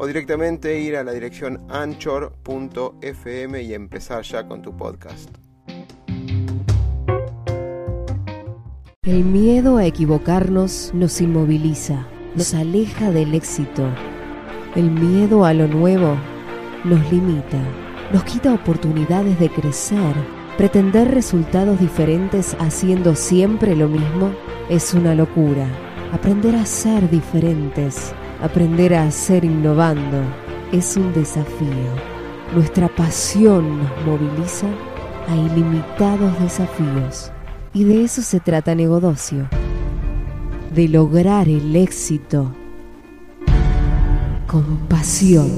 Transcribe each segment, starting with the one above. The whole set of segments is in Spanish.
o directamente ir a la dirección anchor.fm y empezar ya con tu podcast. El miedo a equivocarnos nos inmoviliza, nos aleja del éxito. El miedo a lo nuevo nos limita, nos quita oportunidades de crecer. Pretender resultados diferentes haciendo siempre lo mismo es una locura. Aprender a ser diferentes Aprender a hacer innovando es un desafío. Nuestra pasión nos moviliza a ilimitados desafíos. Y de eso se trata Negodocio. De lograr el éxito con pasión.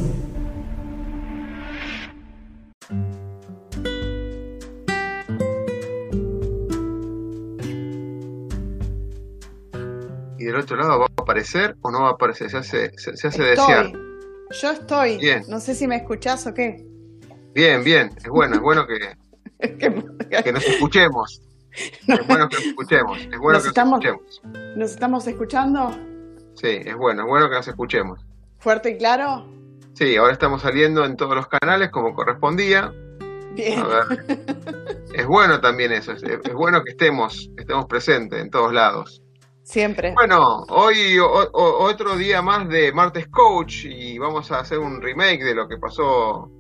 Del otro lado va a aparecer o no va a aparecer? Se hace, se, hace desear. Yo estoy. Bien. No sé si me escuchás o qué. Bien, bien. Es bueno, es bueno que, que nos escuchemos. Es bueno que nos escuchemos. Es bueno nos que estamos, nos escuchemos. ¿Nos estamos escuchando? Sí, es bueno, es bueno que nos escuchemos. ¿Fuerte y claro? Sí, ahora estamos saliendo en todos los canales como correspondía. Bien. A ver. Es bueno también eso, es, es bueno que estemos, estemos presentes en todos lados. Siempre. Bueno, hoy otro día más de Martes Coach y vamos a hacer un remake de lo que pasó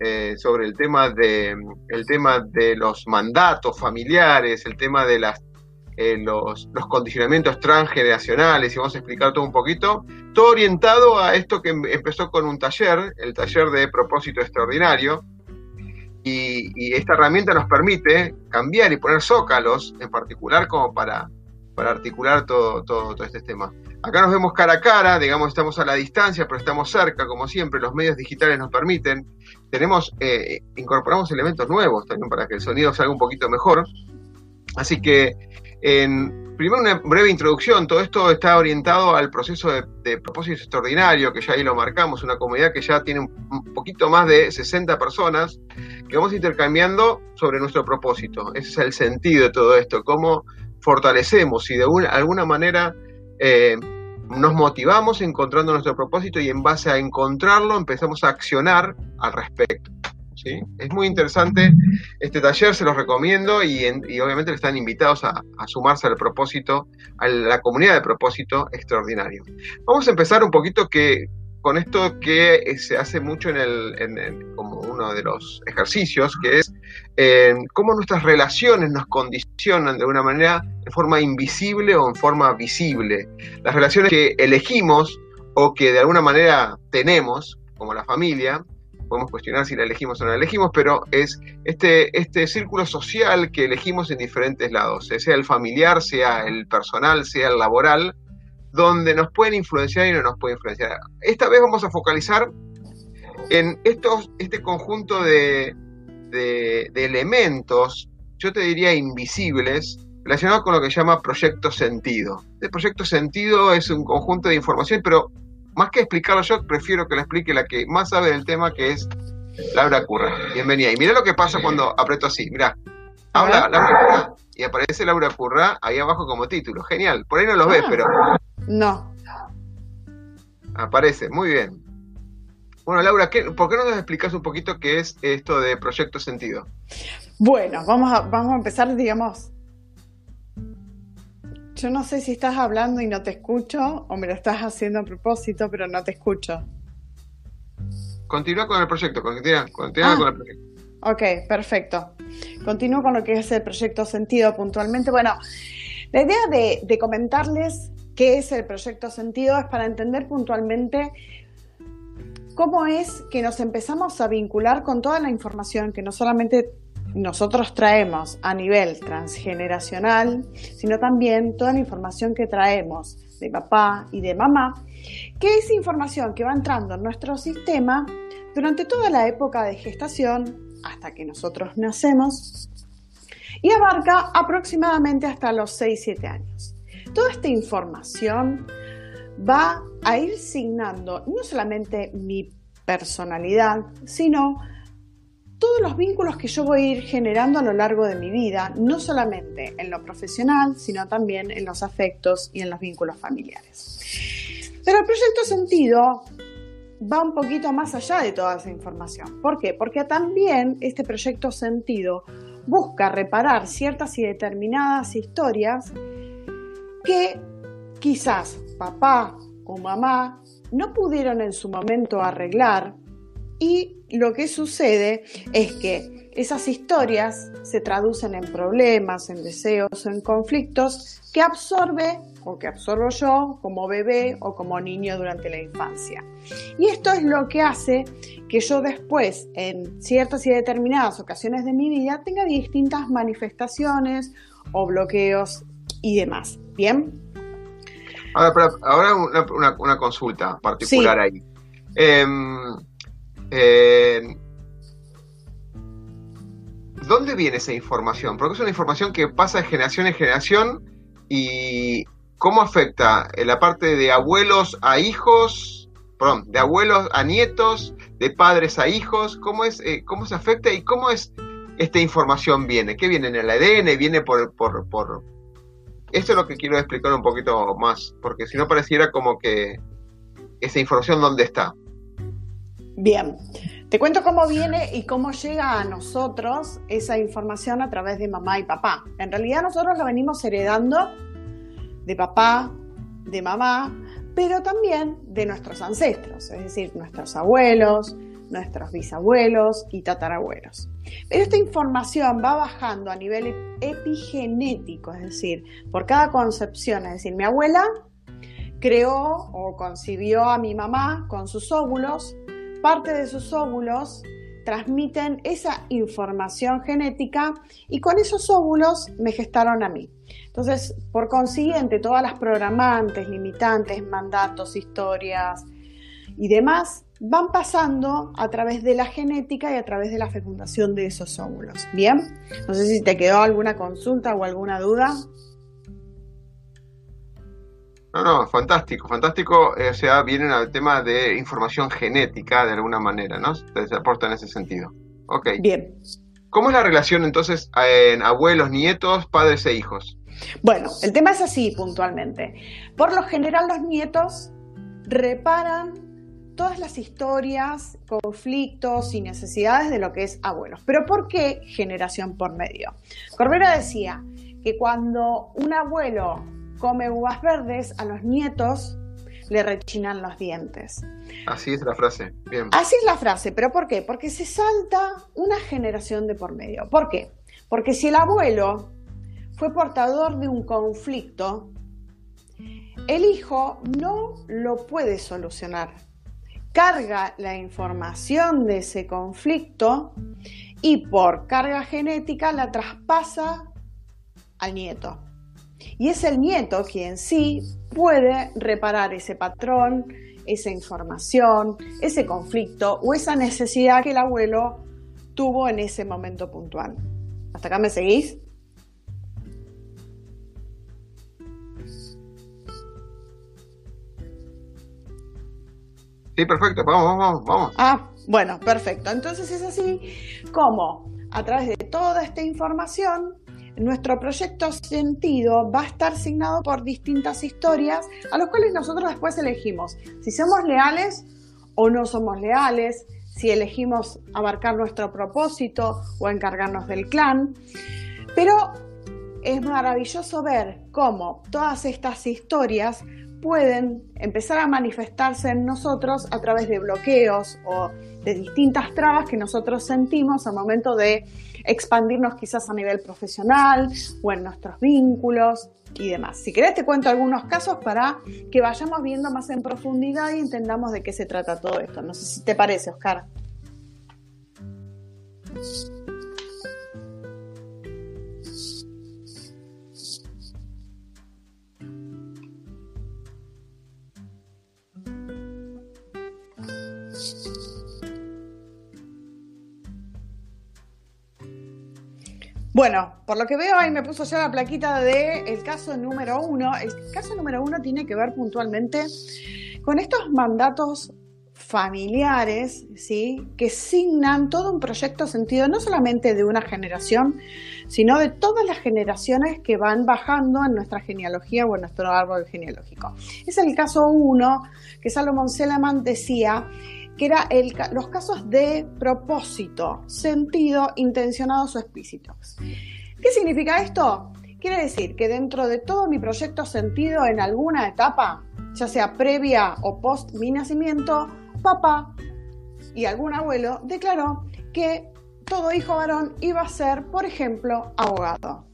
eh, sobre el tema de el tema de los mandatos familiares, el tema de las eh, los, condicionamientos transgeneracionales y vamos a explicar todo un poquito, todo orientado a esto que em, empezó con un taller, el taller de propósito extraordinario, y, y esta herramienta nos permite cambiar y poner zócalos, en particular como para para articular todo, todo, todo este tema. Acá nos vemos cara a cara, digamos, estamos a la distancia, pero estamos cerca, como siempre, los medios digitales nos permiten. Tenemos, eh, incorporamos elementos nuevos también para que el sonido salga un poquito mejor. Así que, en, primero una breve introducción, todo esto está orientado al proceso de, propósito extraordinario, que ya ahí lo marcamos, una comunidad que ya tiene un poquito más de 60 personas, que vamos intercambiando sobre nuestro propósito. Ese es el sentido de todo esto, cómo fortalecemos y de alguna manera eh, nos motivamos encontrando nuestro propósito y en base a encontrarlo empezamos a accionar al respecto. ¿sí? Es muy interesante este taller, se los recomiendo y, obviamente están invitados a, a, sumarse al propósito, a la comunidad de propósito extraordinario. Vamos a empezar un poquito que con esto que eh, se hace mucho en el, como uno de los ejercicios, que es cómo nuestras relaciones nos condicionan de una manera de forma invisible o en forma visible. Las relaciones que elegimos o que de alguna manera tenemos, como la familia, podemos cuestionar si la elegimos o no la elegimos, pero es este, este círculo social que elegimos en diferentes lados, sea el familiar, sea el personal, sea el laboral, donde nos pueden influenciar y no nos pueden influenciar. Esta vez vamos a focalizar en estos, este conjunto de, elementos, yo te diría invisibles, relacionados con lo que se llama proyecto sentido. El proyecto sentido es un conjunto de información, pero más que explicarlo yo, prefiero que lo explique la que más sabe del tema, que es Laura Curra. Bienvenida. Y mira lo que pasa cuando aprieto así. Mira, habla Laura Curra y aparece Laura Curra ahí abajo como título. Genial. Por ahí no lo ves, ah. pero no. Aparece, muy bien. Bueno, Laura, ¿por qué no nos explicas un poquito qué es esto de Proyecto Sentido? Bueno, vamos a, vamos a empezar, digamos. Yo no sé si estás hablando y no te escucho o me lo estás haciendo a propósito, pero no te escucho. Continúa con el proyecto, continúa, continúa ah. con el proyecto. Ok, perfecto. Continúo con lo que es el proyecto Sentido puntualmente. Bueno, la idea de, comentarles qué es el proyecto sentido, es para entender puntualmente cómo es que nos empezamos a vincular con toda la información que no solamente nosotros traemos a nivel transgeneracional, sino también toda la información que traemos de papá y de mamá, que es información que va entrando en nuestro sistema durante toda la época de gestación, hasta que nosotros nacemos y abarca aproximadamente hasta los 6-7 años. Toda esta información va a ir signando no solamente mi personalidad, sino todos los vínculos que yo voy a ir generando a lo largo de mi vida, no solamente en lo profesional, sino también en los afectos y en los vínculos familiares. Pero el proyecto sentido va un poquito más allá de toda esa información. ¿Por qué? Porque también este proyecto sentido busca reparar ciertas y determinadas historias que quizás papá o mamá no pudieron en su momento arreglar y lo que sucede es que esas historias se traducen en problemas, en deseos, en conflictos que absorbe o que absorbo yo como bebé o como niño durante la infancia. Y esto es lo que hace que yo después, en ciertas y determinadas ocasiones de mi vida, tenga distintas manifestaciones o bloqueos y demás. ¿Bien? Ahora, una, consulta particular ahí. Em, eh, ¿Dónde viene esa información? Porque es una información que pasa de generación en generación y cómo afecta la parte de abuelos a hijos, perdón, de abuelos a nietos, de padres a hijos, cómo es, eh, cómo se afecta y cómo es esta información viene, qué viene en el ADN, viene por, por, por, esto es lo que quiero explicar un poquito más, porque si no pareciera como que esa información dónde está. Bien, te cuento cómo viene y cómo llega a nosotros esa información a través de mamá y papá. En realidad nosotros lo venimos heredando de papá, de mamá, pero también de nuestros ancestros, es decir, nuestros abuelos, nuestros bisabuelos y tatarabuelos. Pero esta información va bajando a nivel epigenético, es decir, por cada concepción, es decir, mi abuela creó o concibió a mi mamá con sus óvulos, parte de sus óvulos transmiten esa información genética y con esos óvulos me gestaron a mí. Entonces, por consiguiente, todas las programantes, limitantes, mandatos, historias y demás van pasando a través de la genética y a través de la fecundación de esos óvulos. Bien, no sé si te quedó alguna consulta o alguna duda. No, no, fantástico, fantástico. Eh, o sea, vienen al tema de información genética de alguna manera, ¿no? Se aporta en ese sentido. Ok. Bien. ¿Cómo es la relación entonces en abuelos, nietos, padres e hijos? Bueno, el tema es así puntualmente. Por lo general los nietos reparan todas las historias, conflictos y necesidades de lo que es abuelos. Pero ¿por qué generación por medio? Corbera decía que cuando un abuelo come uvas verdes, a los nietos le rechinan los dientes. Así es la frase. Bien. Así es la frase, pero ¿por qué? Porque se salta una generación de por medio. ¿Por qué? Porque si el abuelo fue portador de un conflicto, el hijo no lo puede solucionar. Carga la información de ese conflicto y por carga genética la traspasa al nieto. Y es el nieto quien sí puede reparar ese patrón, esa información, ese conflicto o esa necesidad que el abuelo tuvo en ese momento puntual. ¿Hasta acá me seguís? Sí, perfecto, vamos, vamos, vamos. Ah, bueno, perfecto. Entonces es así como a través de toda esta información nuestro proyecto Sentido va a estar asignado por distintas historias a los cuales nosotros después elegimos si somos leales o no somos leales, si elegimos abarcar nuestro propósito o encargarnos del clan. Pero es maravilloso ver cómo todas estas historias pueden empezar a manifestarse en nosotros a través de bloqueos o de distintas trabas que nosotros sentimos al momento de expandirnos quizás a nivel profesional o en nuestros vínculos y demás. Si querés te cuento algunos casos para que vayamos viendo más en profundidad y entendamos de qué se trata todo esto. No sé si te parece, Oscar. Bueno, por lo que veo ahí me puso ya la plaquita de el caso número uno. El caso número uno tiene que ver puntualmente con estos mandatos familiares, ¿sí? Que signan todo un proyecto sentido no solamente de una generación, sino de todas las generaciones que van bajando en nuestra genealogía o en nuestro árbol genealógico. Es el caso uno que Salomón Selaman decía que era los casos de propósito, sentido, intencionados o explícitos. ¿Qué significa esto? Quiere decir que dentro de todo mi proyecto sentido en alguna etapa, ya sea previa o post mi nacimiento, papá y algún abuelo declaró que todo hijo varón iba a ser, por ejemplo, abogado.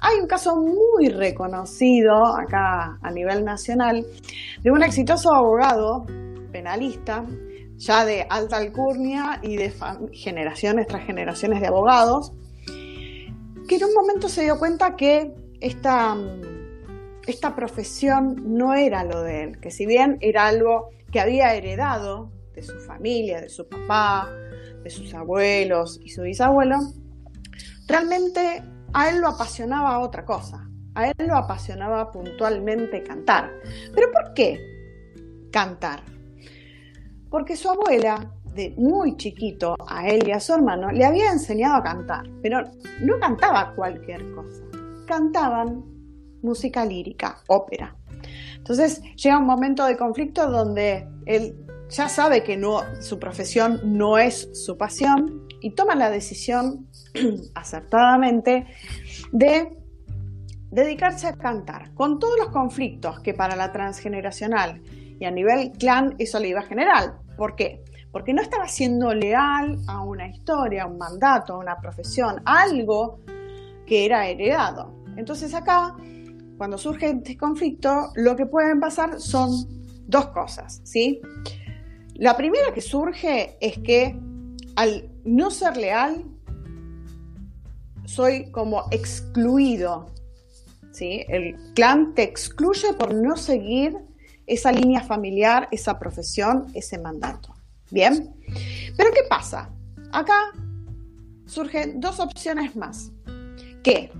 Hay un caso muy reconocido acá a nivel nacional de un exitoso abogado penalista, ya de alta alcurnia y de generaciones tras generaciones de abogados, que en un momento se dio cuenta que esta, esta profesión no era lo de él, que si bien era algo que había heredado de su familia, de su papá, de sus abuelos y su bisabuelo, realmente a él lo apasionaba otra cosa. A él lo apasionaba puntualmente cantar. ¿Pero por qué cantar? Porque su abuela, de muy chiquito, a él y a su hermano, le había enseñado a cantar, pero no cantaba cualquier cosa. Cantaban música lírica, ópera. Entonces llega un momento de conflicto donde él ya sabe que no, su profesión no es su pasión y toma la decisión acertadamente de dedicarse a cantar, con todos los conflictos que para la transgeneracional y a nivel clan eso le iba a generar. ¿Por qué? Porque no estaba siendo leal a una historia, a un mandato, a una profesión, algo que era heredado. Entonces acá cuando surge este conflicto, lo que pueden pasar son dos cosas, ¿sí? La primera que surge es que al no ser leal, soy como excluido, ¿sí? El clan te excluye por no seguir esa línea familiar, esa profesión, ese mandato. ¿Bien? Pero ¿qué pasa? Acá surgen dos opciones más. ¿Qué?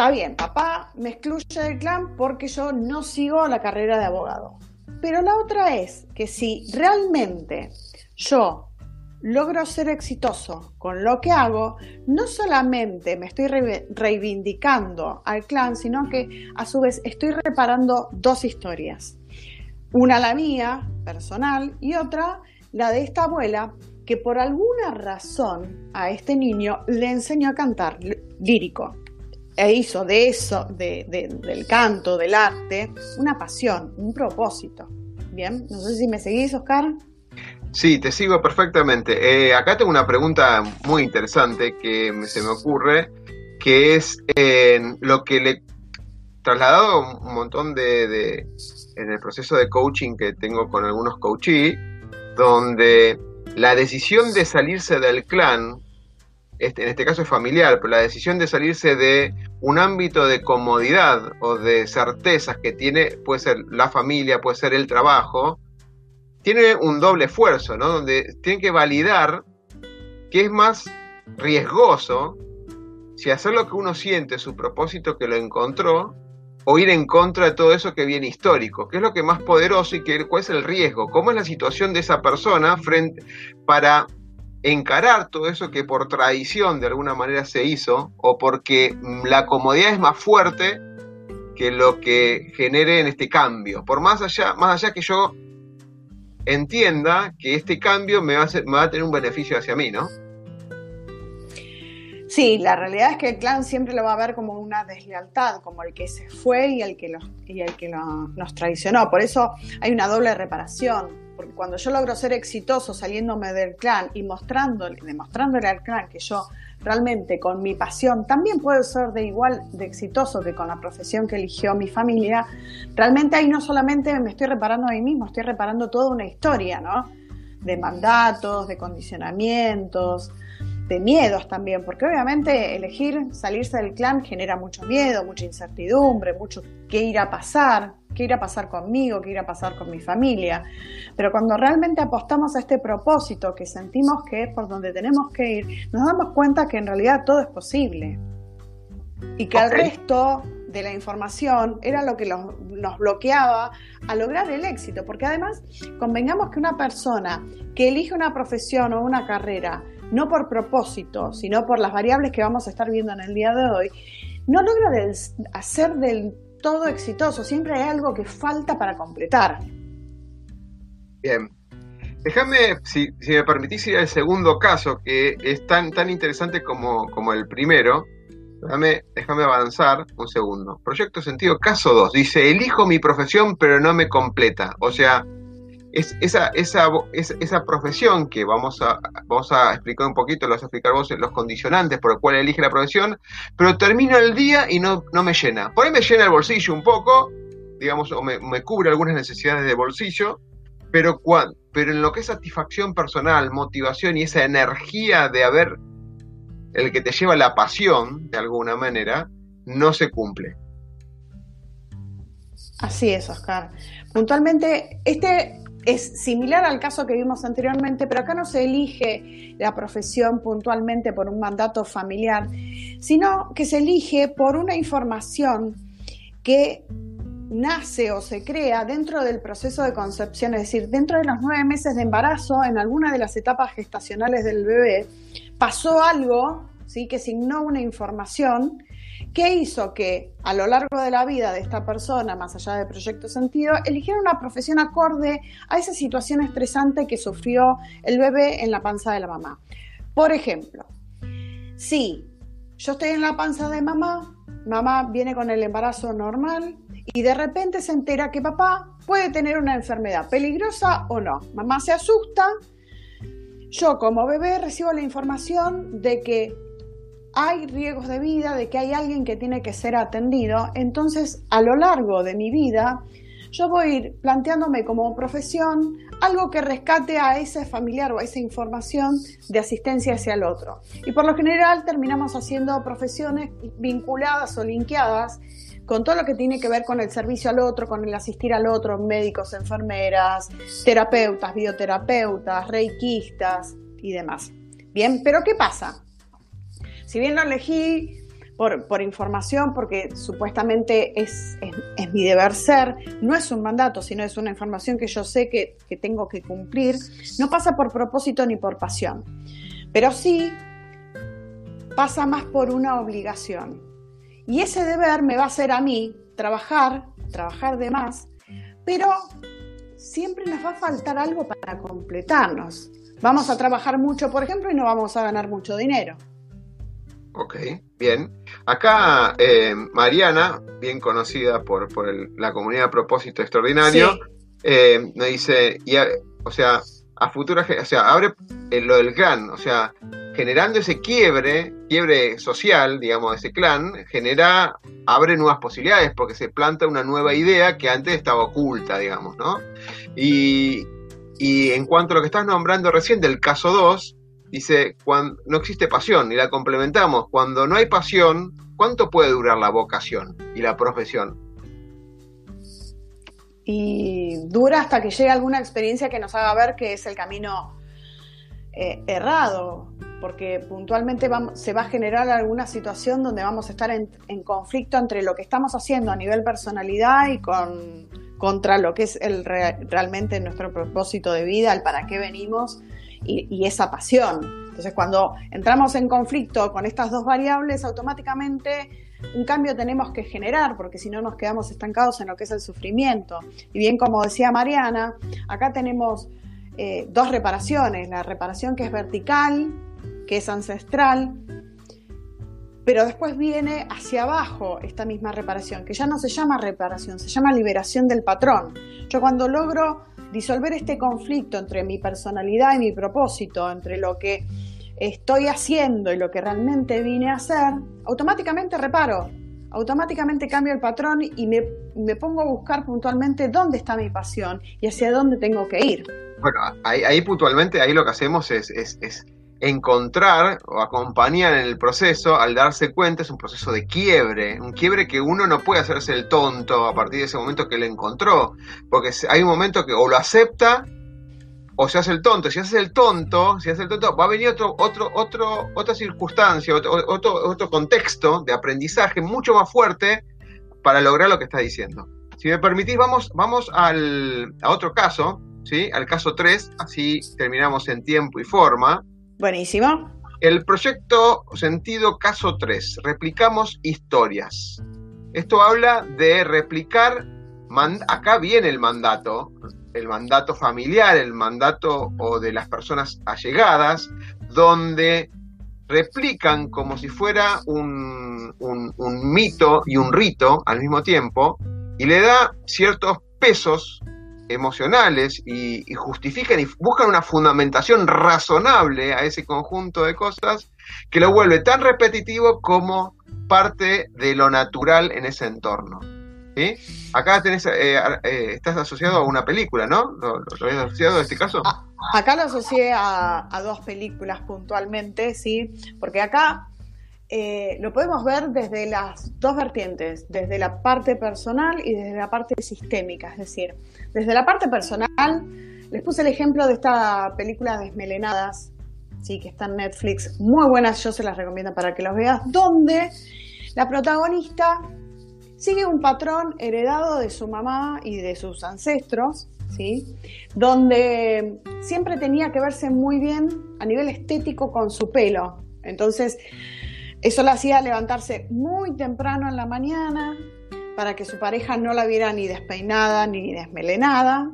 está bien, papá me excluye del clan porque yo no sigo la carrera de abogado. Pero la otra es que si realmente yo logro ser exitoso con lo que hago, no solamente me estoy reivindicando al clan, sino que a su vez estoy reparando dos historias. Una la mía, personal, y otra la de esta abuela que por alguna razón a este niño le enseñó a cantar lírico e hizo de eso, del canto, del arte, una pasión, un propósito. Bien, no sé si me seguís, Oscar. Sí, te sigo perfectamente. Eh, acá tengo una pregunta muy interesante que se me ocurre, que es en lo que le trasladado un montón de, en el proceso de coaching que tengo con algunos coachees, donde la decisión de salirse del clan este, en este caso es familiar, pero la decisión de salirse de un ámbito de comodidad o de certezas que tiene, puede ser la familia, puede ser el trabajo, tiene un doble esfuerzo, ¿no? Donde tiene que validar que es más riesgoso si hacer lo que uno siente, su propósito que lo encontró, o ir en contra de todo eso que viene histórico, qué es lo que más poderoso y que, cuál es el riesgo, cómo es la situación de esa persona frente para encarar todo eso que por tradición de alguna manera se hizo o porque la comodidad es más fuerte que lo que genere en este cambio. Por más allá, más allá que yo entienda que este cambio me va, a me va a tener un beneficio hacia mí, ¿no? Sí, la realidad es que el clan siempre lo va a ver como una deslealtad, como el que se fue y el que, los, y el que nos traicionó. Por eso hay una doble reparación porque cuando yo logro ser exitoso saliéndome del clan y mostrándole, demostrándole al clan que yo realmente con mi pasión también puedo ser de igual de exitoso que con la profesión que eligió mi familia, realmente ahí no solamente me estoy reparando a mí mismo, estoy reparando toda una historia, ¿no? De mandatos, de condicionamientos, de miedos también, porque obviamente elegir salirse del clan genera mucho miedo, mucha incertidumbre, mucho qué irá a pasar, qué irá a pasar conmigo, qué irá a pasar con mi familia. Pero cuando realmente apostamos a este propósito, que sentimos que es por donde tenemos que ir, nos damos cuenta que en realidad todo es posible. Y que el resto de la información era lo que nos bloqueaba a lograr el éxito, porque además convengamos que una persona que elige una profesión o una carrera no por propósito, sino por las variables que vamos a estar viendo en el día de hoy, no logra del, hacer del todo exitoso, siempre hay algo que falta para completar. Bien. Déjame, si, me permitís ir al segundo caso, que es tan, tan interesante como, como el primero, Déjame, déjame avanzar un segundo. Proyecto sentido, caso 2. Dice, elijo mi profesión pero no me completa. O sea, es esa, esa, profesión que vamos a, vamos a explicar un poquito, lo vas a explicar vos los condicionantes por los cuales elige la profesión, pero termino el día y no, no me llena. Por ahí me llena el bolsillo un poco, digamos, o me, me cubre algunas necesidades de bolsillo, pero, pero en lo que es satisfacción personal, motivación y esa energía de haber el que te lleva la pasión, de alguna manera, no se cumple. Así es, Oscar. Puntualmente, este es similar al caso que vimos anteriormente, pero acá no se elige la profesión puntualmente por un mandato familiar, sino que se elige por una información que nace o se crea dentro del proceso de concepción, es decir, dentro de los nueve meses de embarazo, en alguna de las etapas gestacionales del bebé, pasó algo ¿sí? que signó una información que hizo que a lo largo de la vida de esta persona, más allá de proyecto sentido, eligiera una profesión acorde a esa situación estresante que sufrió el bebé en la panza de la mamá. Por ejemplo, si yo estoy en la panza de mamá, mamá viene con el embarazo normal y de repente se entera que papá puede tener una enfermedad peligrosa o no. Mamá se asusta, yo como bebé recibo la información de que hay riesgos de vida, de que hay alguien que tiene que ser atendido, entonces a lo largo de mi vida yo voy a ir planteándome como profesión algo que rescate a ese familiar o a esa información de asistencia hacia el otro. Y por lo general terminamos haciendo profesiones vinculadas o linkeadas con todo lo que tiene que ver con el servicio al otro, con el asistir al otro, médicos, enfermeras, terapeutas, bioterapeutas, reikistas y demás. Bien, pero ¿qué pasa? Si bien lo elegí por, información, porque supuestamente es, mi deber ser, no es un mandato, sino es una información que yo sé que, que tengo que cumplir, no pasa por propósito ni por pasión. Pero sí pasa más por una obligación. Y ese deber me va a hacer a mí trabajar, trabajar de más, pero siempre nos va a faltar algo para completarnos. Vamos a trabajar mucho, por ejemplo, y no vamos a ganar mucho dinero. Ok, bien. Acá eh, Mariana, bien conocida por, la comunidad Propósito Extraordinario, eh, me dice, y o sea, a futuras, o sea, abre eh, lo del clan, o sea, generando ese quiebre, quiebre social, digamos, de ese clan, genera, abre nuevas posibilidades porque se planta una nueva idea que antes estaba oculta, digamos, ¿no? Y, y en cuanto a lo que estás nombrando recién del caso 2, dice, cuando no existe pasión, y la complementamos, cuando no hay pasión, ¿cuánto puede durar la vocación y la profesión? Y dura hasta que llegue alguna experiencia que nos haga ver que es el camino eh, errado, porque puntualmente se va a generar alguna situación donde vamos a estar en, conflicto entre lo que estamos haciendo a nivel personalidad y con, contra lo que es realmente nuestro propósito de vida, el para qué venimos y, esa pasión. Entonces, cuando entramos en conflicto con estas dos variables, automáticamente un cambio tenemos que generar, porque si no nos quedamos estancados en lo que es el sufrimiento. Y bien, como decía Mariana, acá tenemos eh, dos reparaciones, la reparación que es vertical, que es ancestral, pero después viene hacia abajo esta misma reparación, que ya no se llama reparación, se llama liberación del patrón. Yo cuando logro disolver este conflicto entre mi personalidad y mi propósito, entre lo que estoy haciendo y lo que realmente vine a hacer, automáticamente reparo, automáticamente cambio el patrón y me, pongo a buscar puntualmente dónde está mi pasión y hacia dónde tengo que ir. Bueno, ahí, puntualmente, ahí lo que hacemos es, es, encontrar o acompañar en el proceso al darse cuenta es un proceso de quiebre, un quiebre que uno no puede hacerse el tonto a partir de ese momento que lo encontró, porque hay un momento que o lo acepta o se hace el tonto. Si haces el tonto, si haces el tonto, va a venir otro, otro, otro, otra circunstancia, otro, otro, otro contexto de aprendizaje mucho más fuerte para lograr lo que está diciendo. Si me permitís, vamos, vamos al, a otro caso, ¿sí? al caso 3, así terminamos en tiempo y forma. Buenísimo. El proyecto sentido caso 3, replicamos historias. Esto habla de replicar, acá viene el mandato, el mandato familiar, el mandato o de las personas allegadas, donde replican como si fuera un, un, mito y un rito al mismo tiempo y le da ciertos pesos emocionales y, justifican y buscan una fundamentación razonable a ese conjunto de cosas que lo vuelve tan repetitivo como parte de lo natural en ese entorno. ¿sí? Acá tenés, eh, eh, estás asociado a una película, ¿no? ¿Lo, habías asociado en este caso? Ah, acá lo asocié a, dos películas puntualmente, sí, porque acá eh, lo podemos ver desde las dos vertientes, desde la parte personal y desde la parte sistémica, es decir, desde la parte personal, les puse el ejemplo de esta película Desmelenadas, sí, que está en Netflix, muy buenas, yo se las recomiendo para que los veas, donde la protagonista sigue un patrón heredado de su mamá y de sus ancestros, ¿sí? donde siempre tenía que verse muy bien a nivel estético con su pelo. Entonces, eso la hacía levantarse muy temprano en la mañana para que su pareja no la viera ni despeinada ni desmelenada,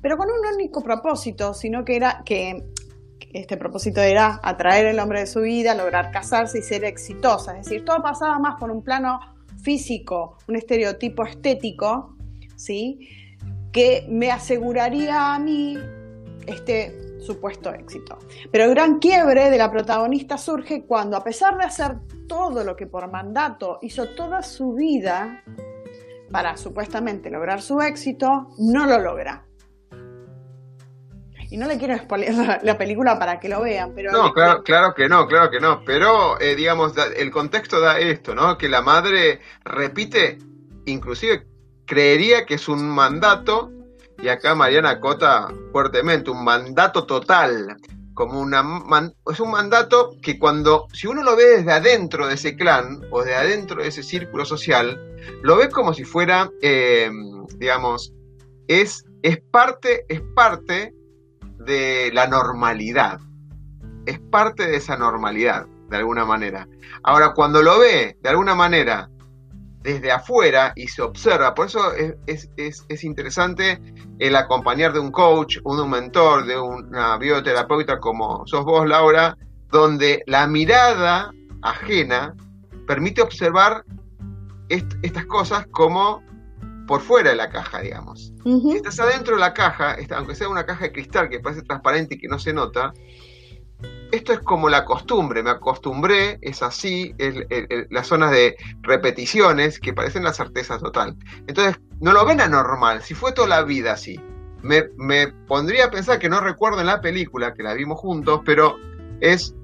pero con un único propósito, sino que era que este propósito era atraer el hombre de su vida, lograr casarse y ser exitosa. Es decir, todo pasaba más por un plano físico, un estereotipo estético, ¿sí? que me aseguraría a mí este supuesto éxito. Pero el gran quiebre de la protagonista surge cuando, a pesar de hacer todo lo que por mandato hizo toda su vida para supuestamente lograr su éxito, no lo logra. Y no le quiero spoiler la película para que lo vean, pero... No, claro, claro que no, claro que no. Pero, eh, digamos, el contexto da esto, ¿no? Que la madre repite, inclusive creería que es un mandato, y acá Mariana acota fuertemente, un mandato total. Como una es un mandato que cuando, si uno lo ve desde adentro de ese clan o de adentro de ese círculo social, lo ve como si fuera, eh, digamos, es, es parte, es parte de la normalidad. Es parte de esa normalidad, de alguna manera. Ahora, cuando lo ve, de alguna manera, desde afuera y se observa, por eso es, interesante el acompañar de un coach, de un mentor, de una bioterapeuta como sos vos, Laura, donde la mirada ajena permite observar estas cosas como por fuera de la caja, digamos. Si estás adentro de la caja, aunque sea una caja de cristal que parece transparente y que no se nota, esto es como la costumbre, me acostumbré, es así, las zonas de repeticiones que parecen la certeza total. Entonces, no lo ven anormal, si fue toda la vida así. Me, me pondría a pensar que no recuerdo en la película, que la vimos juntos, pero es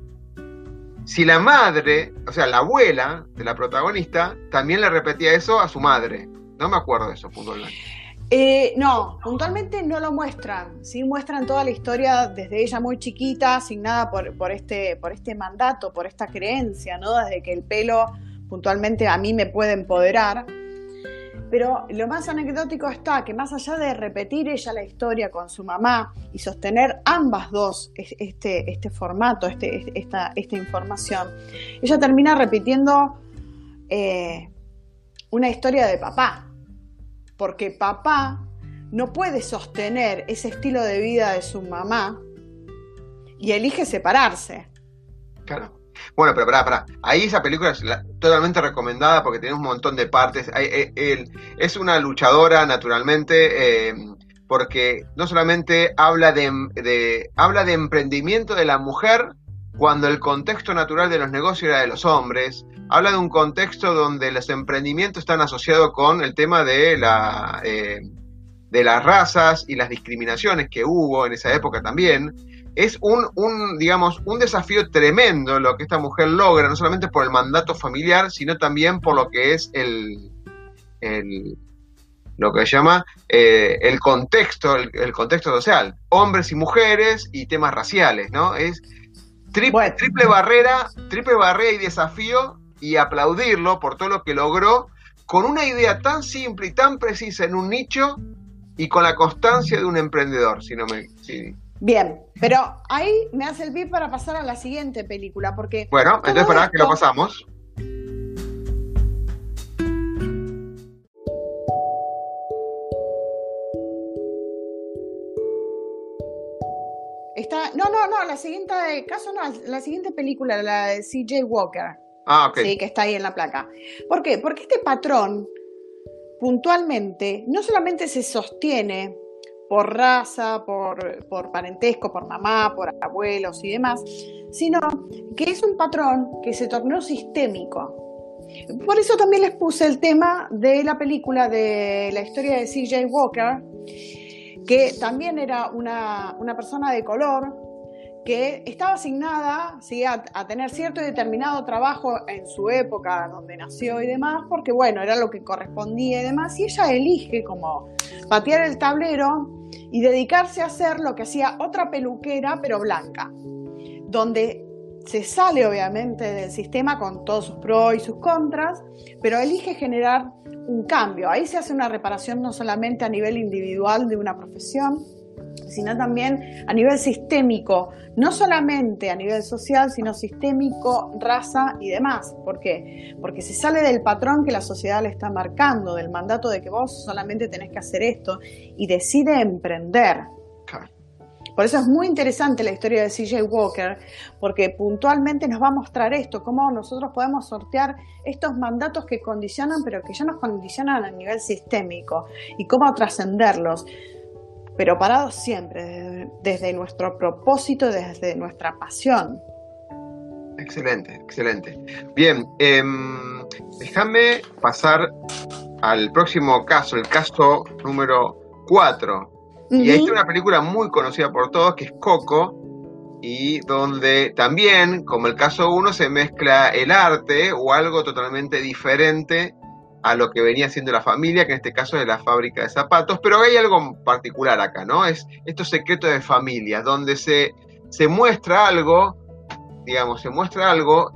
si la madre, o sea, la abuela de la protagonista, también le repetía eso a su madre. No me acuerdo de eso puntualmente. Eh, no, puntualmente no lo muestran, sí muestran toda la historia desde ella muy chiquita, asignada por, por, este, por este mandato, por esta creencia, ¿no? Desde que el pelo puntualmente a mí me puede empoderar. Pero lo más anecdótico está que más allá de repetir ella la historia con su mamá y sostener ambas dos este, este formato, este, esta, esta información, ella termina repitiendo eh, una historia de papá, porque papá no puede sostener ese estilo de vida de su mamá y elige separarse. Claro. Bueno, pero pará, pará. Ahí esa película es totalmente recomendada porque tiene un montón de partes. Eh, es una luchadora, naturalmente, eh, porque no solamente habla de, habla de emprendimiento de la mujer cuando el contexto natural de los negocios era de los hombres, habla de un contexto donde los emprendimientos están asociados con el tema de, la, eh, de las razas y las discriminaciones que hubo en esa época también, es un, un, digamos, un desafío tremendo lo que esta mujer logra, no solamente por el mandato familiar, sino también por lo que es el, el lo que se llama eh, el contexto, el, contexto social, hombres y mujeres y temas raciales, ¿no? Es triple, triple barrera, triple barrera y desafío y aplaudirlo por todo lo que logró con una idea tan simple y tan precisa en un nicho y con la constancia de un emprendedor, si no me... Bien, pero ahí me hace el beat para pasar a la siguiente película, porque... Bueno, entonces para que lo pasamos. Está, no, no, no, la siguiente caso no, la siguiente película, la de CJ Walker. Ah, ok. Sí, que está ahí en la placa. ¿Por qué? Porque este patrón, puntualmente, no solamente se sostiene por raza, por, por parentesco, por mamá, por abuelos y demás, sino que es un patrón que se tornó sistémico. Por eso también les puse el tema de la película de la historia de CJ Walker, que también era una, una persona de color, que estaba asignada a, tener cierto y determinado trabajo en su época donde nació y demás, porque bueno, era lo que correspondía y demás, y ella elige como patear el tablero y dedicarse a hacer lo que hacía otra peluquera, pero blanca, donde se sale obviamente del sistema con todos sus pros y sus contras, pero elige generar un cambio. Ahí se hace una reparación no solamente a nivel individual de una profesión, sino también a nivel sistémico, no solamente a nivel social, sino sistémico, raza y demás. ¿Por qué? Porque se sale del patrón que la sociedad le está marcando, del mandato de que vos solamente tenés que hacer esto y decide emprender. Por eso es muy interesante la historia de CJ Walker, porque puntualmente nos va a mostrar esto, cómo nosotros podemos sortear estos mandatos que condicionan, pero que ya nos condicionan a nivel sistémico, y cómo trascenderlos pero parados siempre desde, nuestro propósito, desde nuestra pasión. Excelente, excelente. Bien, em, déjame pasar al próximo caso, el caso número 4. Y esta es una película muy conocida por todos, que es Coco, y donde también, como el caso 1, se mezcla el arte o algo totalmente diferente a lo que venía siendo la familia, que en este caso es la fábrica de zapatos, pero hay algo particular acá, ¿no? Es estos secretos de familia, donde se, se muestra algo, digamos, se muestra algo,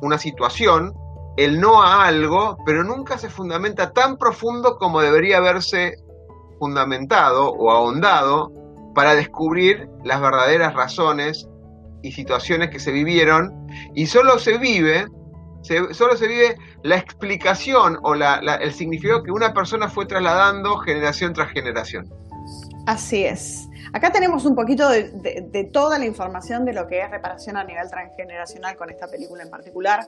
una situación, el no a algo, pero nunca se fundamenta tan profundo como debería haberse fundamentado o ahondado para descubrir las verdaderas razones y situaciones que se vivieron y solo se vive solo se vive la explicación o el significado que una persona fue trasladando generación tras generación. Así es. Acá tenemos un poquito de, toda la información de lo que es reparación a nivel transgeneracional con esta película en particular.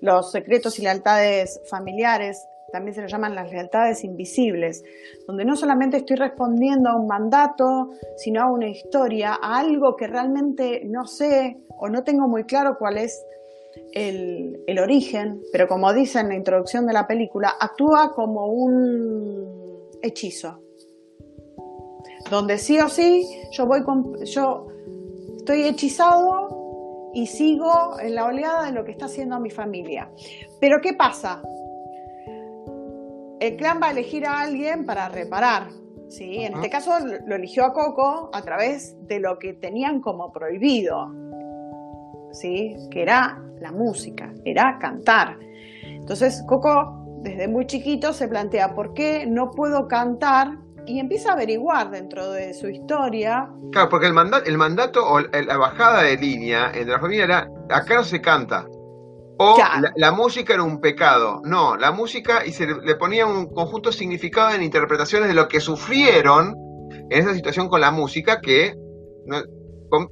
Los secretos y lealtades familiares, también se le llaman las lealtades invisibles, donde no solamente estoy respondiendo a un mandato, sino a una historia, a algo que realmente no sé o no tengo muy claro cuál es el, origen, pero como dice en la introducción de la película, actúa como un hechizo. Donde sí o sí yo voy con, yo estoy hechizado y sigo en la oleada de lo que está haciendo mi familia. Pero ¿qué pasa? El clan va a elegir a alguien para reparar. ¿sí? En este caso lo eligió a Coco a través de lo que tenían como prohibido. ¿Sí? que era la música, era cantar. Entonces Coco desde muy chiquito se plantea, ¿por qué no puedo cantar? Y empieza a averiguar dentro de su historia. Claro, porque el, mandato, el mandato o la bajada de línea entre la familia era, acá no se canta. O la, música era un pecado. No, la música y se le, ponía un conjunto significado en interpretaciones de lo que sufrieron en esa situación con la música que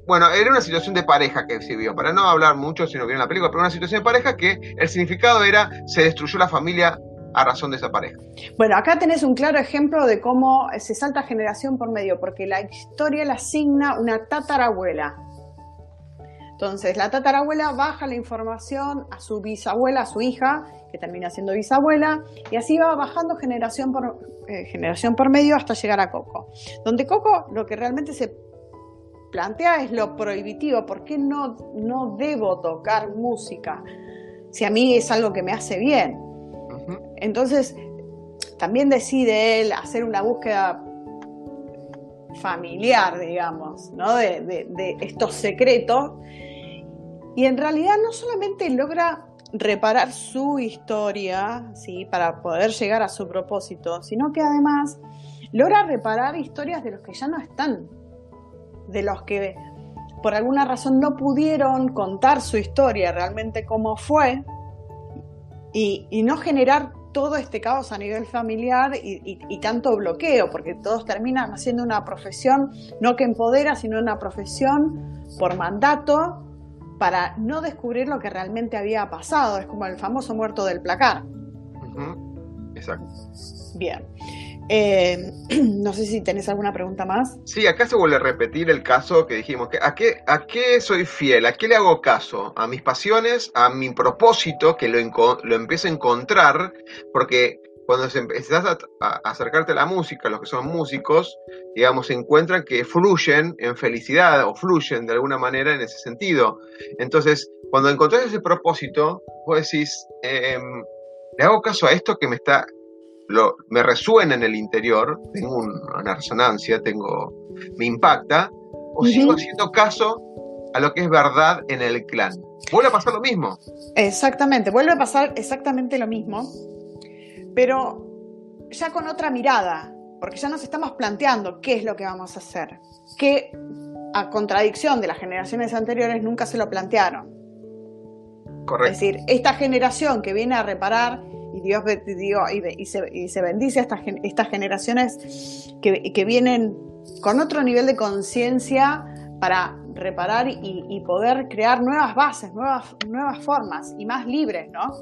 bueno, era una situación de pareja que se vio, para no hablar mucho si no vieron la película, pero una situación de pareja que el significado era se destruyó la familia a razón de esa pareja. Bueno, acá tenés un claro ejemplo de cómo se salta generación por medio, porque la historia la asigna una tatarabuela. Entonces, la tatarabuela baja la información a su bisabuela, a su hija, que termina siendo bisabuela, y así va bajando generación por, eh, generación por medio hasta llegar a Coco. Donde Coco lo que realmente se plantea es lo prohibitivo. ¿Por qué no, no debo tocar música? Si a mí es algo que me hace bien. Entonces, también decide él hacer una búsqueda familiar, digamos, ¿no? de, de estos secretos. Y en realidad no solamente logra reparar su historia, ¿sí? Para poder llegar a su propósito, sino que además logra reparar historias de los que ya no están, de los que por alguna razón no pudieron contar su historia realmente cómo fue y, no generar todo este caos a nivel familiar y, y, tanto bloqueo, porque todos terminan haciendo una profesión no que empodera, sino una profesión por mandato para no descubrir lo que realmente había pasado. Es como el famoso muerto del placar. Exacto. Bien. Eh, no sé si tenés alguna pregunta más. Sí, acá se vuelve a repetir el caso que dijimos. ¿a, qué, ¿A qué soy fiel? ¿A qué le hago caso? ¿A mis pasiones? ¿A mi propósito? Que lo, lo a encontrar. Porque cuando empezás a, acercarte a la música, los que son músicos, digamos, se encuentran que fluyen en felicidad o fluyen de alguna manera en ese sentido. Entonces, cuando encontrás ese propósito, vos decís, em, le hago caso a esto que me está, lo, me resuena en el interior, tengo una resonancia, tengo, me impacta, o sigo haciendo caso a lo que es verdad en el clan. Vuelve a pasar lo mismo. Exactamente, vuelve a pasar exactamente lo mismo pero ya con otra mirada, porque ya nos estamos planteando qué es lo que vamos a hacer, que a contradicción de las generaciones anteriores nunca se lo plantearon. Correcto. Es decir, esta generación que viene a reparar y Dios y, se, bendice a estas, estas generaciones que, vienen con otro nivel de conciencia para reparar y, poder crear nuevas bases, nuevas, nuevas formas y más libres, ¿no?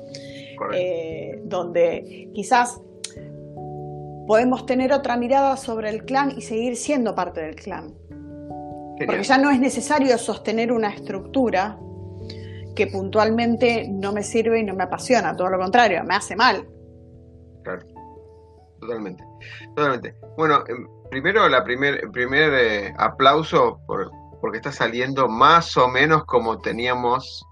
Eh, donde quizás podemos tener otra mirada sobre el clan y seguir siendo parte del clan. Porque ya no es necesario sostener una estructura que puntualmente no me sirve y no me apasiona, todo lo contrario, me hace mal. Claro, totalmente. Totalmente. Bueno, em, primero la primer, el primer eh, aplauso por, porque está saliendo más o menos como teníamos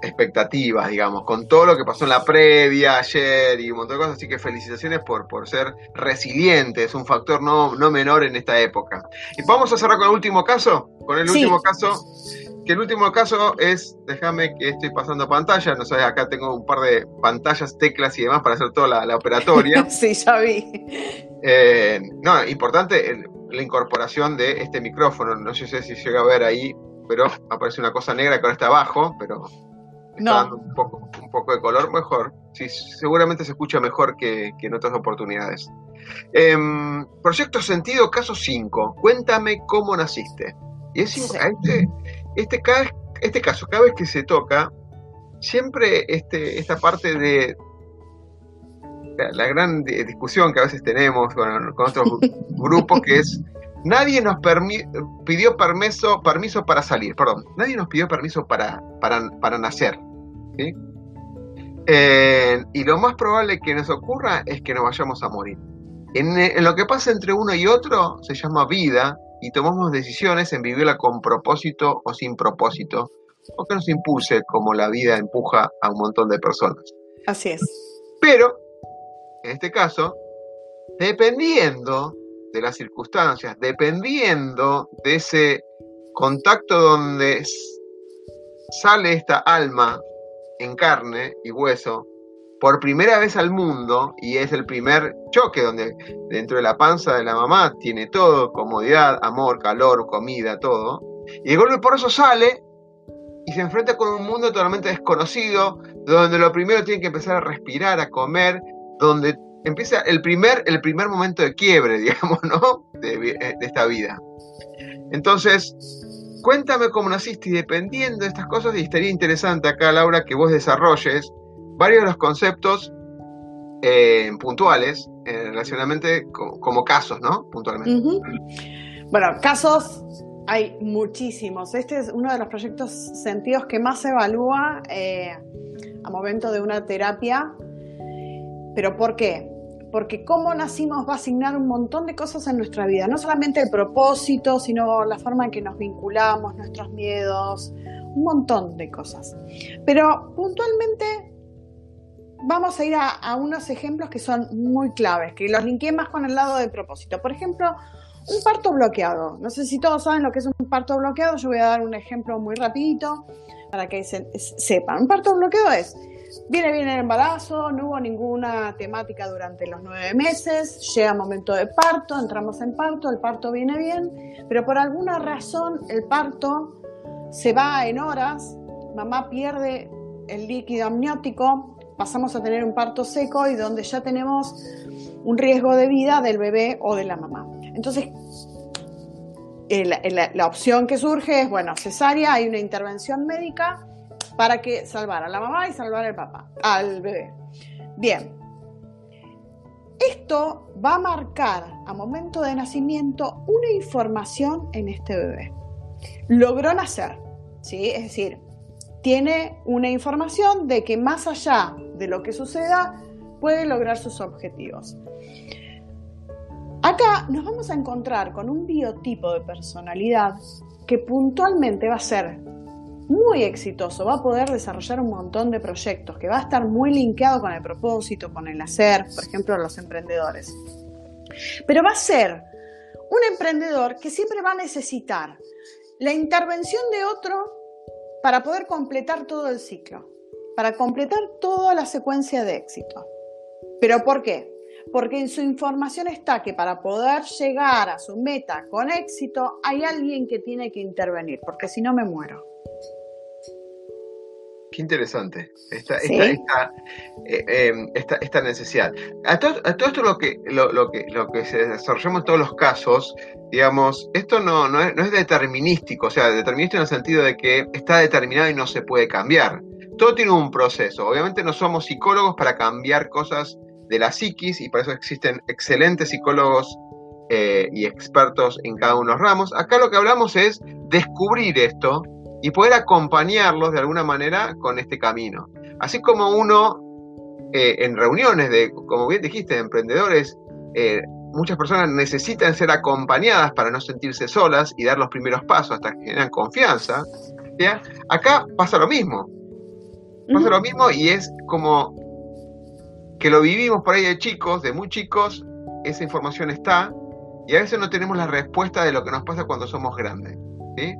expectativas, digamos, con todo lo que pasó en la previa ayer y un montón de cosas, así que felicitaciones por, por ser resiliente, es un factor no, no menor en esta época. Y vamos a cerrar con el último caso, con el último caso, que el último caso es, déjame que estoy pasando pantalla, no sabes, acá tengo un par de pantallas, teclas y demás para hacer toda la, operatoria. sí, ya vi. Eh, no, importante la incorporación de este micrófono, no sé si llega a ver ahí, pero aparece una cosa negra que ahora está abajo, pero no. un poco, un poco de color mejor. Sí, seguramente se escucha mejor que, en otras oportunidades. Em, proyecto Sentido, caso 5. Cuéntame cómo naciste. Y es este, este, este caso, cada vez que se toca, siempre este, esta parte de la, gran discusión que a veces tenemos con, con otros grupos, que es nadie nos pidió permiso, permiso para salir, perdón, nadie nos pidió permiso para, para, para nacer. Eh, y lo más probable que nos ocurra es que nos vayamos a morir. En, lo que pasa entre uno y otro se llama vida y tomamos decisiones en vivirla con propósito o sin propósito, o que nos impulse como la vida empuja a un montón de personas. Así es. Pero, en este caso, dependiendo de las circunstancias, dependiendo de ese contacto donde sale esta alma en carne y hueso por primera vez al mundo y es el primer choque donde dentro de la panza de la mamá tiene todo, comodidad, amor, calor, comida, todo. Y de golpe por eso sale y se enfrenta con un mundo totalmente desconocido, donde lo primero tiene que empezar a respirar, a comer, donde empieza el primer, el primer momento de quiebre, digamos, ¿no? De, de esta vida. Entonces, Cuéntame cómo naciste y dependiendo de estas cosas, y estaría interesante acá, Laura, que vos desarrolles varios de los conceptos eh, puntuales eh, relacionalmente como, casos, ¿no? Puntualmente. Bueno, casos hay muchísimos. Este es uno de los proyectos sentidos que más se evalúa eh, a momento de una terapia. ¿Pero por qué? porque cómo nacimos va a asignar un montón de cosas en nuestra vida, no solamente el propósito, sino la forma en que nos vinculamos, nuestros miedos, un montón de cosas. Pero puntualmente vamos a ir a, unos ejemplos que son muy claves, que los linké más con el lado del propósito. Por ejemplo, un parto bloqueado. No sé si todos saben lo que es un parto bloqueado, yo voy a dar un ejemplo muy rapidito para que sepan. Un parto bloqueado es, viene bien el embarazo, no hubo ninguna temática durante los nueve meses, llega momento de parto, entramos en parto, el parto viene bien, pero por alguna razón el parto se va en horas, mamá pierde el líquido amniótico, pasamos a tener un parto seco y donde ya tenemos un riesgo de vida del bebé o de la mamá. Entonces, la, opción que surge es, bueno, cesárea, hay una intervención médica para que salvar a la mamá y salvar al papá, al bebé. Bien. Esto va a marcar a momento de nacimiento una información en este bebé. Logró nacer, ¿sí? Es decir, tiene una información de que más allá de lo que suceda, puede lograr sus objetivos. Acá nos vamos a encontrar con un biotipo de personalidad que puntualmente va a ser muy exitoso, va a poder desarrollar un montón de proyectos, que va a estar muy linkeado con el propósito, con el hacer, por ejemplo, los emprendedores. Pero va a ser un emprendedor que siempre va a necesitar la intervención de otro para poder completar todo el ciclo, para completar toda la secuencia de éxito. ¿Pero por qué? Porque en su información está que para poder llegar a su meta con éxito hay alguien que tiene que intervenir, porque si no me muero. Qué interesante esta, eh, em, esta, esta, necesidad. A todo, esto lo que, lo, que, lo que se desarrollamos en todos los casos, digamos, esto no, no, es, determinístico, o sea, determinístico en el sentido de que está determinado y no se puede cambiar. Todo tiene un proceso. Obviamente no somos psicólogos para cambiar cosas de la psiquis y por eso existen excelentes psicólogos eh, y expertos en cada uno de los ramos. Acá lo que hablamos es descubrir esto y poder acompañarlos de alguna manera con este camino. Así como uno eh, en reuniones de, como bien dijiste, de emprendedores, eh, muchas personas necesitan ser acompañadas para no sentirse solas y dar los primeros pasos hasta que generan confianza. Acá pasa lo mismo. Pasa lo mismo y es como que lo vivimos por ahí de chicos, de muy chicos, esa información está y a veces no tenemos la respuesta de lo que nos pasa cuando somos grandes. ¿sí?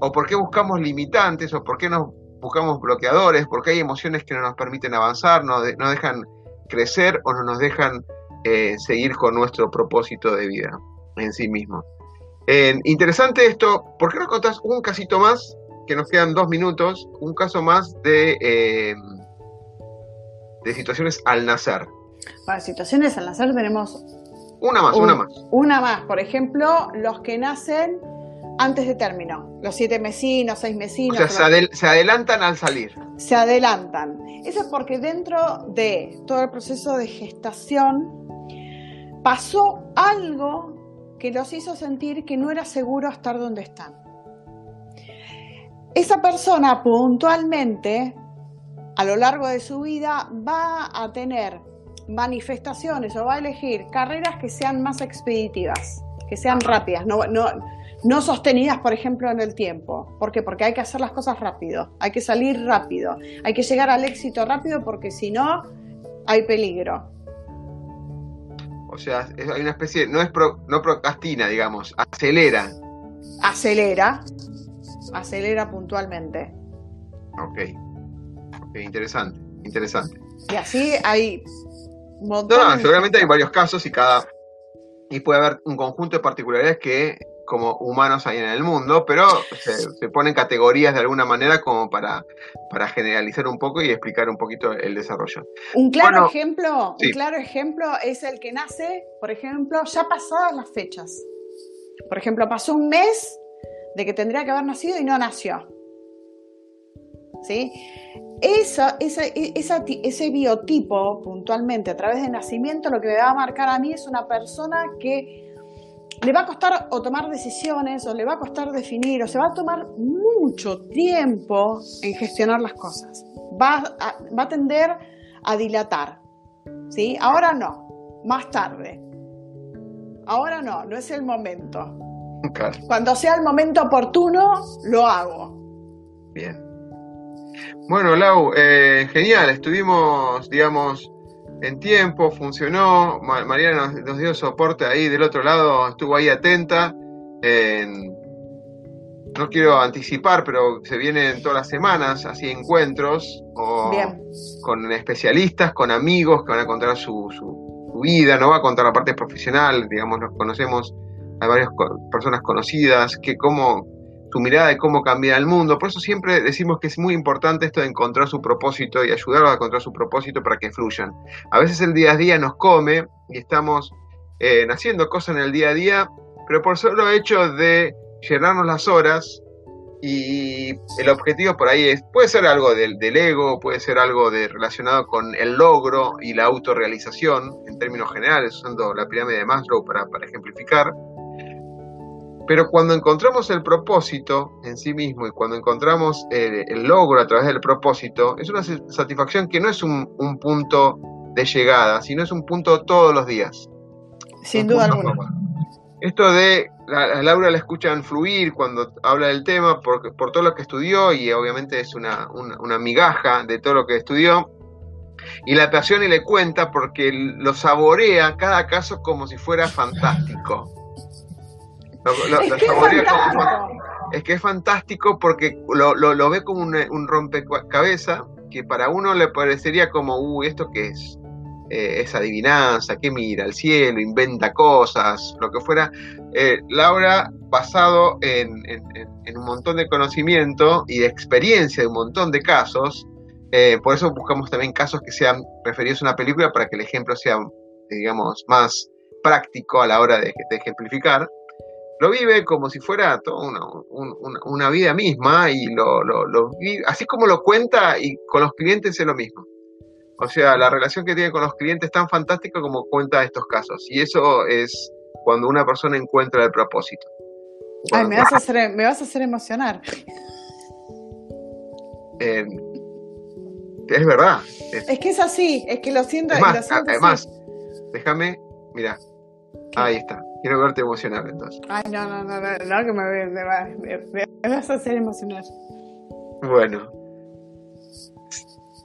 O por qué buscamos limitantes, o por qué nos buscamos bloqueadores, porque hay emociones que no nos permiten avanzar, no, no dejan crecer o no nos dejan eh, seguir con nuestro propósito de vida en sí mismo. interesante esto, ¿por qué no contás un casito más? Que nos quedan dos minutos, un caso más de, eh, de situaciones al nacer. Para situaciones al nacer tenemos... Una más, una más. Una más, por ejemplo, los que nacen antes de término. Los siete mesinos, seis mesinos. O sea, se, adelantan al salir. Se adelantan. Eso es porque dentro de todo el proceso de gestación pasó algo que los hizo sentir que no era seguro estar donde están. Esa persona puntualmente, a lo largo de su vida, va a tener manifestaciones o va a elegir carreras que sean más expeditivas, que sean rápidas, no, no, no sostenidas, por ejemplo, en el tiempo. ¿Por qué? Porque hay que hacer las cosas rápido, hay que salir rápido, hay que llegar al éxito rápido porque si no, hay peligro. O sea, hay una especie, no es no procrastina, digamos, acelera. Acelera, acelera puntualmente. Ok, ok, interesante, interesante. Y así hay... No, no, seguramente hay varios casos y cada... Y puede haber un conjunto de particularidades que como humanos hay en el mundo, pero se, ponen categorías de alguna manera como para, para generalizar un poco y explicar un poquito el desarrollo. Un claro ejemplo, un claro ejemplo es el que nace, por ejemplo, ya pasadas las fechas. Por ejemplo, pasó un mes de que tendría que haber nacido y no nació. ¿Sí? Esa, esa, ese biotipo puntualmente a través de nacimiento lo que me va a marcar a mí es una persona que le va a costar o tomar decisiones, o le va a costar definir, o se va a tomar mucho tiempo en gestionar las cosas. Va a, va a tender a dilatar. ¿sí? Ahora no. más tarde. Ahora no, no es el momento. Cuando sea el momento oportuno, lo hago. Bien. Bueno, Lau, eh, genial. Estuvimos, digamos, en tiempo, funcionó. Mariana nos, dio soporte ahí del otro lado, estuvo ahí atenta. no quiero anticipar, pero se vienen todas las semanas así encuentros con especialistas, con amigos que van a contar su, su, vida, no va a contar la parte profesional, digamos, nos conocemos, hay varias personas conocidas, que cómo su mirada de cómo cambiar el mundo. Por eso siempre decimos que es muy importante esto de encontrar su propósito y ayudarlos a encontrar su propósito para que fluyan. A veces el día a día nos come y estamos eh, haciendo cosas en el día a día, pero por solo hecho de llenarnos las horas y el objetivo por ahí es, puede ser algo del, ego, puede ser algo de, relacionado con el logro y la autorrealización en términos generales, usando la pirámide de Maslow para ejemplificar, pero cuando encontramos el propósito en sí mismo y cuando encontramos el, logro a través del propósito, es una satisfacción que no es un, punto de llegada, sino es un punto todos los días. Sin duda alguna. Esto de a Laura la escuchan fluir cuando habla del tema por, por todo lo que estudió y obviamente es una, una, migaja de todo lo que estudió. Y la apasiona y le cuenta porque lo saborea cada caso como si fuera fantástico es, que es fantástico porque lo, ve como un, rompecabezas que para uno le parecería como, uy, ¿esto qué es? Eh, es adivinanza, que mira al cielo, inventa cosas, lo que fuera. Eh, Laura, basado en, un montón de conocimiento y de experiencia de un montón de casos, eh, por eso buscamos también casos que sean referidos a una película para que el ejemplo sea, digamos, más práctico a la hora de ejemplificar lo vive como si fuera toda una, vida misma y lo, lo, así como lo cuenta y con los clientes es lo mismo. O sea, la relación que tiene con los clientes es tan fantástica como cuenta estos casos. Y eso es cuando una persona encuentra el propósito. Ay, me vas, a hacer, me vas a hacer emocionar. Eh, es verdad. Es, que es así, es que lo siento. además, déjame, mira, ahí está. Quiero verte emocionar entonces. Ay, no, no, no, no, no que me, me, me, vas a hacer emocionar. Bueno.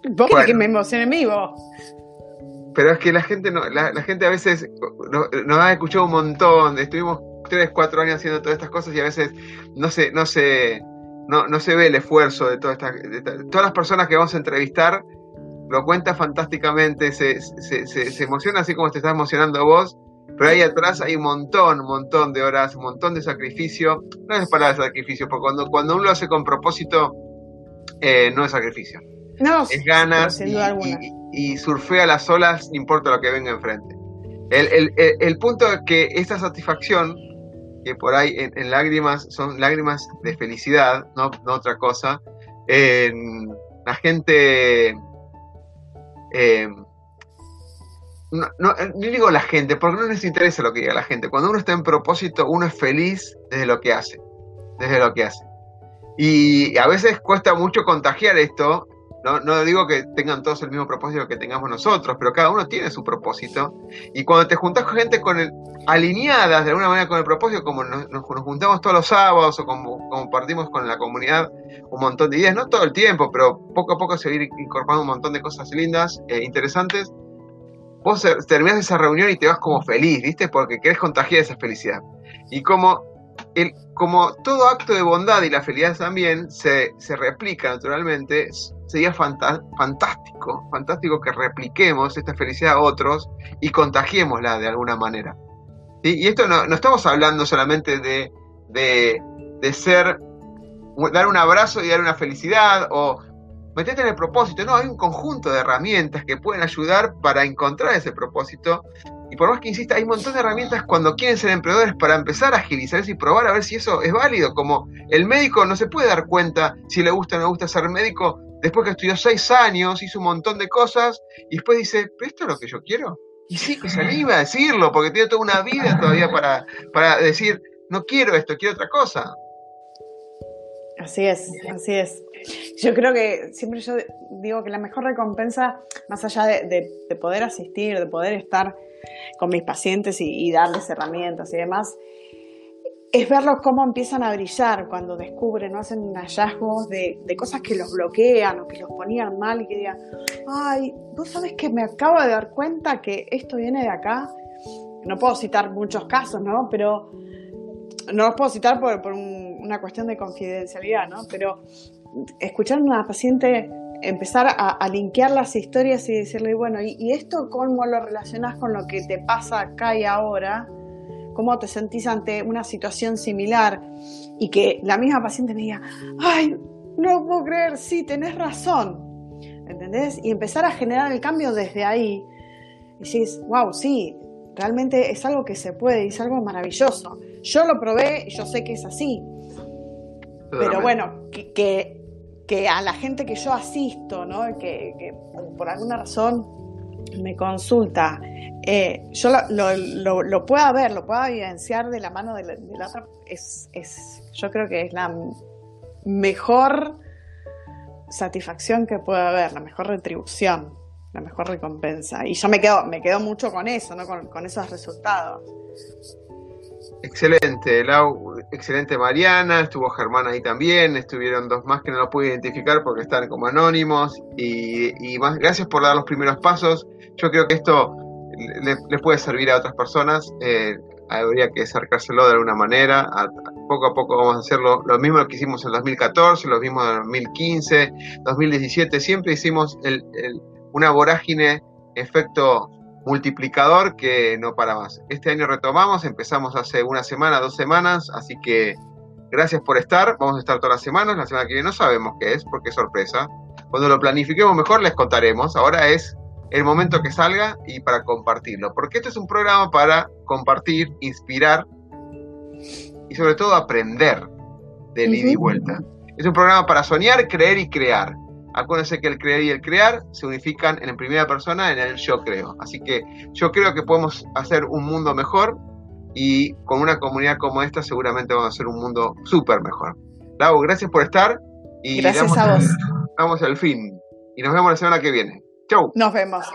Vos que me emocione mí, vos. Pero es que la gente no, la, la gente a veces nos, ha escuchado un montón, estuvimos tres, cuatro años haciendo todas estas cosas y a veces no se, no se, no, no se ve el esfuerzo de todas estas, todas las personas que vamos a entrevistar lo cuenta fantásticamente, se, se, se, se emociona así como te estás emocionando vos pero ahí atrás hay un montón, un montón de horas, un montón de sacrificio. No es para sacrificio, porque cuando, cuando uno lo hace con propósito, eh, no es sacrificio. No, es ganas y, surfea las olas, no importa lo que venga enfrente. El, punto es que esta satisfacción, que por ahí en, lágrimas son lágrimas de felicidad, no, otra cosa, la gente eh, no, no, eh, digo la gente, porque no les interesa lo que diga la gente. Cuando uno está en propósito, uno es feliz desde lo que hace, desde lo que hace. Y a veces cuesta mucho contagiar esto. No, no digo que tengan todos el mismo propósito que tengamos nosotros, pero cada uno tiene su propósito. Y cuando te juntas con gente con el, alineadas de alguna manera con el propósito, como nos, nos, juntamos todos los sábados o como compartimos con la comunidad un montón de ideas, no todo el tiempo, pero poco a poco se va a incorporando un montón de cosas lindas, e interesantes vos terminas esa reunión y te vas como feliz, ¿viste? Porque querés contagiar esa felicidad. Y como, el, como todo acto de bondad y la felicidad también se, replica naturalmente, sería fantástico, fantástico que repliquemos esta felicidad a otros y contagiémosla de alguna manera. Y esto no, estamos hablando solamente de, de, de ser, dar un abrazo y dar una felicidad o metete en el propósito. No, hay un conjunto de herramientas que pueden ayudar para encontrar ese propósito. Y por más que insista, hay un montón de herramientas cuando quieren ser emprendedores para empezar a agilizar y probar a ver si eso es válido. Como el médico no se puede dar cuenta si le gusta o no le gusta ser médico después que estudió seis años, hizo un montón de cosas y después dice, ¿pero esto es lo que yo quiero? Y sí, que se anima a decirlo porque tiene toda una vida todavía para, para decir, no quiero esto, quiero otra cosa. Así es, así es. Yo creo que siempre yo digo que la mejor recompensa, más allá de, poder asistir, de poder estar con mis pacientes y, darles herramientas y demás, es verlos cómo empiezan a brillar cuando descubren, ¿no? hacen hallazgos de, cosas que los bloquean o que los ponían mal y que digan, ay, vos sabes que me acabo de dar cuenta que esto viene de acá. No puedo citar muchos casos, ¿no? Pero no los puedo citar por, por una cuestión de confidencialidad, ¿no? Pero escuchar a una paciente empezar a, a, linkear las historias y decirle, bueno, ¿y, esto cómo lo relacionas con lo que te pasa acá y ahora? ¿Cómo te sentís ante una situación similar? Y que la misma paciente me diga, ay, no puedo creer, sí, tenés razón. ¿Entendés? Y empezar a generar el cambio desde ahí. Y decís, wow, sí, realmente es algo que se puede y es algo maravilloso. Yo lo probé y yo sé que es así. Pero bueno, que que a la gente que yo asisto, ¿no? que, por alguna razón me consulta, eh, yo lo, lo, pueda ver, lo pueda evidenciar de la mano de la, otra, es, es, yo creo que es la mejor satisfacción que puede haber, la mejor retribución, la mejor recompensa. Y yo me quedo, me quedo mucho con eso, ¿no? con esos resultados. Excelente, Lau, excelente Mariana, estuvo Germán ahí también, estuvieron dos más que no lo pude identificar porque están como anónimos y, más, gracias por dar los primeros pasos. Yo creo que esto le, puede servir a otras personas, eh, habría que acercárselo de alguna manera, poco a poco vamos a hacerlo, lo mismo que hicimos en 2014, lo mismo en 2015, 2017, siempre hicimos una vorágine efecto multiplicador que no para más. Este año retomamos, empezamos hace una semana, dos semanas, así que gracias por estar. Vamos a estar todas las semanas. La semana que viene no sabemos qué es, porque es sorpresa. Cuando lo planifiquemos mejor les contaremos. Ahora es el momento que salga y para compartirlo, porque este es un programa para compartir, inspirar y sobre todo aprender de ida y vuelta. Es un programa para soñar, creer y crear. Acuérdense que el creer y el crear se unifican en primera persona en el yo creo. Así que yo creo que podemos hacer un mundo mejor y con una comunidad como esta seguramente vamos a hacer un mundo súper mejor. Lau, gracias por estar y gracias a vos. Vamos al fin y nos vemos la semana que viene. Chau. Nos vemos.